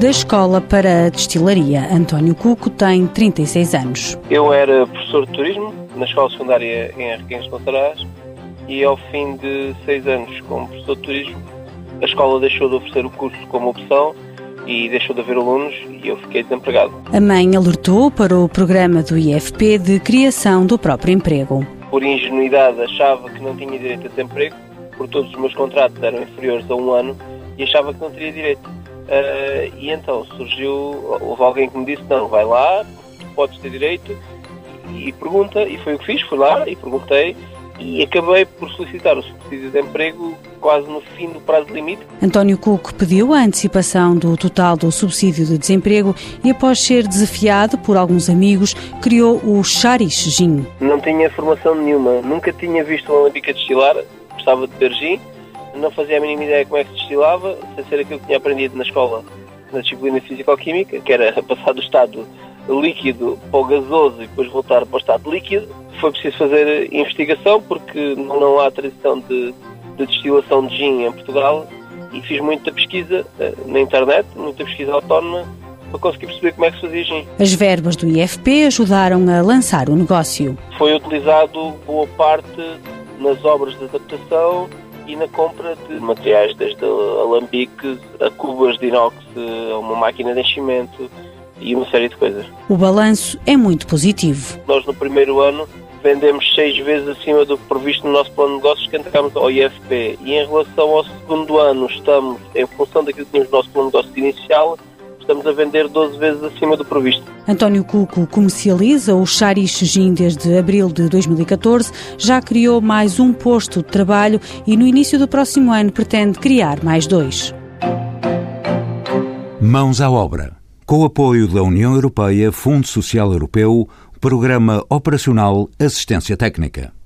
da Escola para a Destilaria. António Cuco tem 36 anos. Eu era professor de turismo na escola secundária em Arrequins de Montaraz e ao fim de seis anos como professor de turismo, a escola deixou de oferecer o curso como opção e deixou de haver alunos e eu fiquei desempregado. A mãe alertou para o programa do IFP de criação do próprio emprego. Por ingenuidade achava que não tinha direito a desemprego, porque todos os meus contratos eram inferiores a um ano e achava que não teria direito. Uh, e então surgiu, houve alguém que me disse, não, vai lá, podes ter direito, e pergunta, e foi o que fiz, fui lá e perguntei, e acabei por solicitar o subsídio de emprego quase no fim do prazo limite. António Cuco pediu a antecipação do total do subsídio de desemprego e, após ser desafiado por alguns amigos, criou o Charish Gin. Não tinha formação nenhuma, nunca tinha visto uma olímpica destilar, gostava de beber gin, não fazia a mínima ideia como é que se destilava, sem ser aquilo que tinha aprendido na escola, na disciplina Físico-Química, que era passar do estado líquido para o gasoso e depois voltar para o estado líquido. Foi preciso fazer investigação porque não há tradição de, de destilação de gin em Portugal e fiz muita pesquisa eh, na internet, muita pesquisa autónoma para conseguir perceber como é que se fazia gin. As verbas do IFP ajudaram a lançar o negócio. Foi utilizado boa parte nas obras de adaptação e na compra de materiais desde alambiques a cubas de inox, a uma máquina de enchimento e uma série de coisas. O balanço é muito positivo. Nós no primeiro ano vendemos seis vezes acima do previsto no nosso plano de negócios que entregamos ao IFP e em relação ao segundo ano estamos, em função daquilo que tínhamos no nosso plano de negócios inicial, estamos a vender 12 vezes acima do previsto. António Cuco comercializa o Charish Gin desde abril de 2014, já criou mais um posto de trabalho e no início do próximo ano pretende criar mais dois. Mãos à obra. Com o apoio da União Europeia, Fundo Social Europeu, Programa Operacional Assistência Técnica.